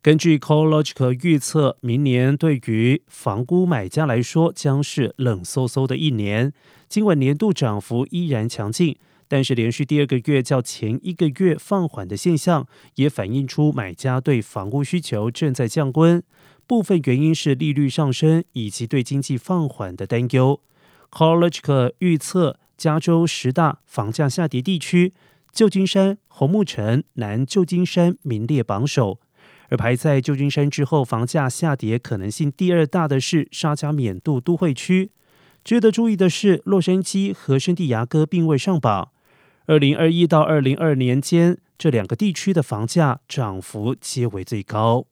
根据 CoLogic 预测，明年对于房屋买家来说将是冷飕飕的一年。尽管年度涨幅依然强劲，但是连续第二个月较前一个月放缓的现象，也反映出买家对房屋需求正在降温。部分原因是利率上升以及对经济放缓的担忧。CoLogic 预测，加州十大房价下跌地区，旧金山、红木城、南旧金山名列榜首。而排在旧金山之后，房价下跌可能性第二大的是沙加缅度都会区。值得注意的是，洛杉矶和圣地亚哥并未上榜。二零二一到二零二年间，这两个地区的房价涨幅皆为最高。